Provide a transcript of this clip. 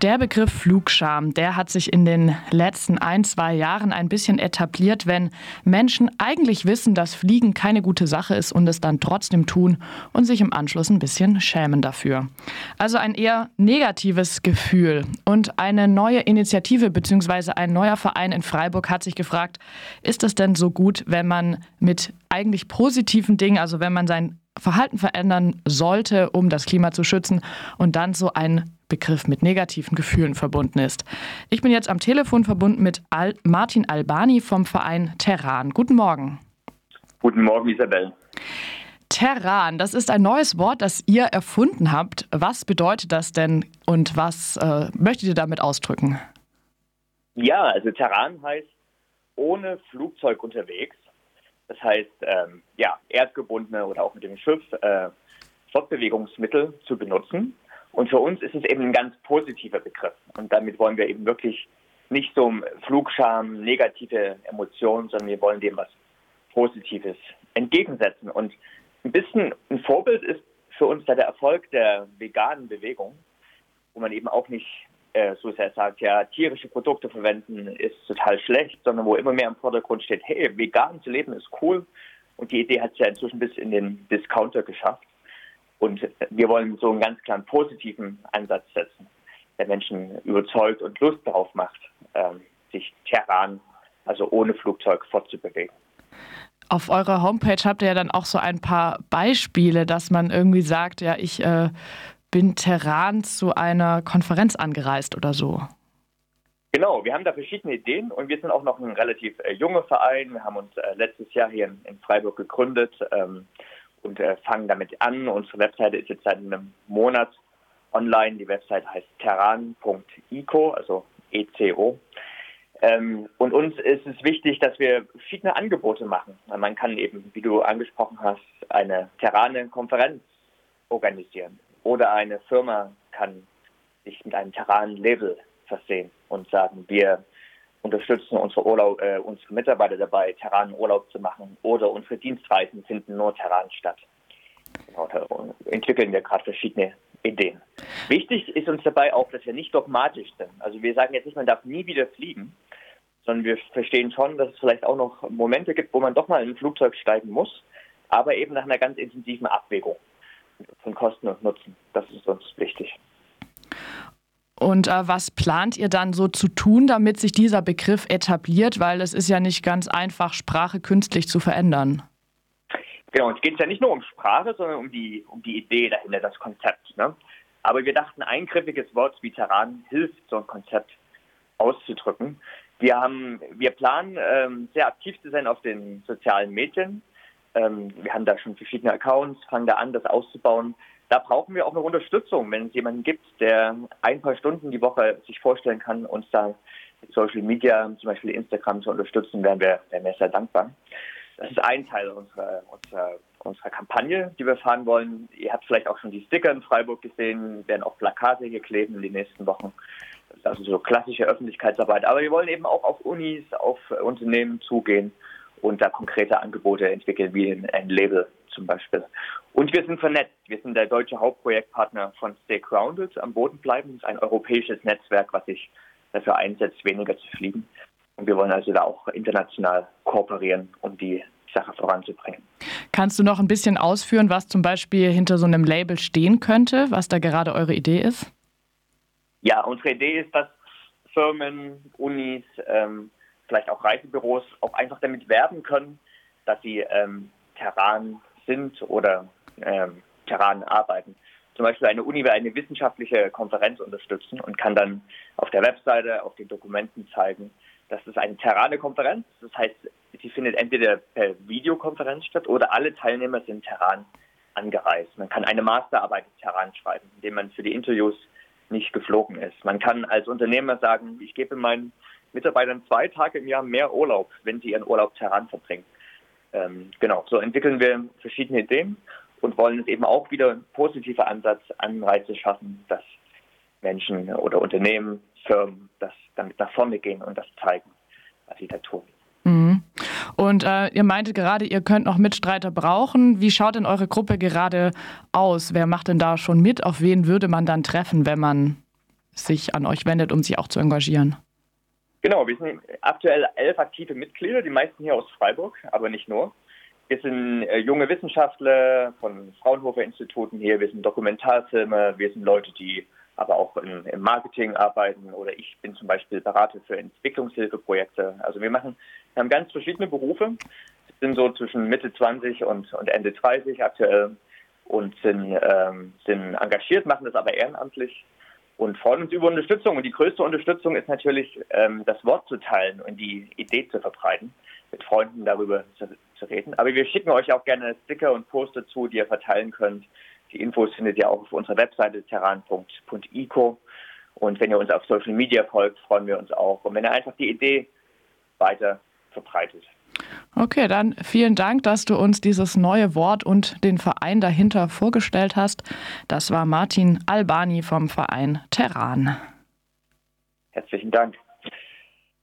Der Begriff Flugscham, der hat sich in den letzten ein, zwei Jahren ein bisschen etabliert, wenn Menschen eigentlich wissen, dass Fliegen keine gute Sache ist und es dann trotzdem tun und sich im Anschluss ein bisschen schämen dafür. Also ein eher negatives Gefühl. Und eine neue Initiative bzw. ein neuer Verein in Freiburg hat sich gefragt, ist es denn so gut, wenn man mit eigentlich positiven Dingen, also wenn man sein Verhalten verändern sollte, um das Klima zu schützen und dann so ein Begriff mit negativen Gefühlen verbunden ist. Ich bin jetzt am Telefon verbunden mit Al Martin Albani vom Verein Terran. Guten Morgen. Guten Morgen, Isabel. Terran, das ist ein neues Wort, das ihr erfunden habt. Was bedeutet das denn und was äh, möchtet ihr damit ausdrücken? Ja, also Terran heißt ohne Flugzeug unterwegs. Das heißt, ähm, ja, erdgebundene oder auch mit dem Schiff äh, Fortbewegungsmittel zu benutzen. Und für uns ist es eben ein ganz positiver Begriff. Und damit wollen wir eben wirklich nicht so Flugscham, negative Emotionen, sondern wir wollen dem was Positives entgegensetzen. Und ein bisschen ein Vorbild ist für uns da der Erfolg der veganen Bewegung, wo man eben auch nicht äh, so sehr sagt, ja, tierische Produkte verwenden ist total schlecht, sondern wo immer mehr im Vordergrund steht, hey, vegan zu leben ist cool. Und die Idee hat es ja inzwischen bis in den Discounter geschafft. Und wir wollen so einen ganz klaren positiven Ansatz setzen, der Menschen überzeugt und Lust darauf macht, ähm, sich terran, also ohne Flugzeug fortzubewegen. Auf eurer Homepage habt ihr ja dann auch so ein paar Beispiele, dass man irgendwie sagt, ja, ich äh, bin Terran zu einer Konferenz angereist oder so. Genau, wir haben da verschiedene Ideen und wir sind auch noch ein relativ äh, junger Verein. Wir haben uns äh, letztes Jahr hier in, in Freiburg gegründet. Ähm, und äh, fangen damit an. Unsere Webseite ist jetzt seit einem Monat online. Die Webseite heißt terran.ico, also ECO. Ähm, und uns ist es wichtig, dass wir verschiedene Angebote machen. Man kann eben, wie du angesprochen hast, eine Terrane-Konferenz organisieren. Oder eine Firma kann sich mit einem Terran-Label versehen und sagen, wir unterstützen unsere, Urlaub, äh, unsere Mitarbeiter dabei, Terran Urlaub zu machen oder unsere Dienstreisen finden nur Terran statt. Genau, da entwickeln wir gerade verschiedene Ideen. Wichtig ist uns dabei auch, dass wir nicht dogmatisch sind. Also wir sagen jetzt nicht, man darf nie wieder fliegen, sondern wir verstehen schon, dass es vielleicht auch noch Momente gibt, wo man doch mal in ein Flugzeug steigen muss, aber eben nach einer ganz intensiven Abwägung von Kosten und Nutzen. Das ist uns wichtig. Und äh, was plant ihr dann so zu tun, damit sich dieser Begriff etabliert? Weil es ist ja nicht ganz einfach, Sprache künstlich zu verändern. Genau, es geht ja nicht nur um Sprache, sondern um die, um die Idee dahinter, das Konzept. Ne? Aber wir dachten, ein griffiges Wort wie Terran hilft, so ein Konzept auszudrücken. Wir, haben, wir planen, ähm, sehr aktiv zu sein auf den sozialen Medien. Ähm, wir haben da schon verschiedene Accounts, fangen da an, das auszubauen da brauchen wir auch eine Unterstützung. Wenn es jemanden gibt, der ein paar Stunden die Woche sich vorstellen kann, uns da mit Social Media, zum Beispiel Instagram zu unterstützen, wären wir, wären wir sehr dankbar. Das ist ein Teil unserer, unserer, unserer Kampagne, die wir fahren wollen. Ihr habt vielleicht auch schon die Sticker in Freiburg gesehen, werden auch Plakate hier kleben in den nächsten Wochen. Das ist also so klassische Öffentlichkeitsarbeit. Aber wir wollen eben auch auf Unis, auf Unternehmen zugehen und da konkrete Angebote entwickeln, wie ein Label zum Beispiel. Und wir sind vernetzt. Wir sind der deutsche Hauptprojektpartner von Stay Grounded am Boden bleiben. Das ist ein europäisches Netzwerk, was sich dafür einsetzt, weniger zu fliegen. Und wir wollen also da auch international kooperieren, um die Sache voranzubringen. Kannst du noch ein bisschen ausführen, was zum Beispiel hinter so einem Label stehen könnte, was da gerade eure Idee ist? Ja, unsere Idee ist, dass Firmen, Unis, ähm, vielleicht auch Reisebüros auch einfach damit werben können, dass sie ähm, Terran sind oder ähm, Terranen arbeiten. Zum Beispiel eine Uni will eine wissenschaftliche Konferenz unterstützen und kann dann auf der Webseite, auf den Dokumenten zeigen, das ist eine Terrane-Konferenz. Das heißt, sie findet entweder per Videokonferenz statt oder alle Teilnehmer sind Terran angereist. Man kann eine Masterarbeit in Terran schreiben, indem man für die Interviews nicht geflogen ist. Man kann als Unternehmer sagen, ich gebe meinen Mitarbeitern zwei Tage im Jahr mehr Urlaub, wenn sie ihren Urlaub Terran verbringen ähm, genau, so entwickeln wir verschiedene Ideen und wollen eben auch wieder ein positiver Ansatz, Anreize schaffen, dass Menschen oder Unternehmen, Firmen das damit nach vorne gehen und das zeigen, was sie da tun. Mhm. Und äh, ihr meintet gerade, ihr könnt noch Mitstreiter brauchen. Wie schaut denn eure Gruppe gerade aus? Wer macht denn da schon mit? Auf wen würde man dann treffen, wenn man sich an euch wendet, um sich auch zu engagieren. Genau, wir sind aktuell elf aktive Mitglieder, die meisten hier aus Freiburg, aber nicht nur. Wir sind äh, junge Wissenschaftler von Fraunhofer-Instituten hier, wir sind Dokumentarfilme, wir sind Leute, die aber auch im Marketing arbeiten oder ich bin zum Beispiel Berater für Entwicklungshilfeprojekte. Also wir machen, wir haben ganz verschiedene Berufe, sind so zwischen Mitte 20 und, und Ende 30 aktuell und sind, ähm, sind engagiert, machen das aber ehrenamtlich und freuen uns über Unterstützung. Und die größte Unterstützung ist natürlich, ähm, das Wort zu teilen und die Idee zu verbreiten, mit Freunden darüber zu, zu, reden. Aber wir schicken euch auch gerne Sticker und Poster zu, die ihr verteilen könnt. Die Infos findet ihr auch auf unserer Webseite terran.ico. Und wenn ihr uns auf Social Media folgt, freuen wir uns auch. Und wenn ihr einfach die Idee weiter verbreitet. Okay, dann vielen Dank, dass du uns dieses neue Wort und den Verein dahinter vorgestellt hast. Das war Martin Albani vom Verein Terran. Herzlichen Dank.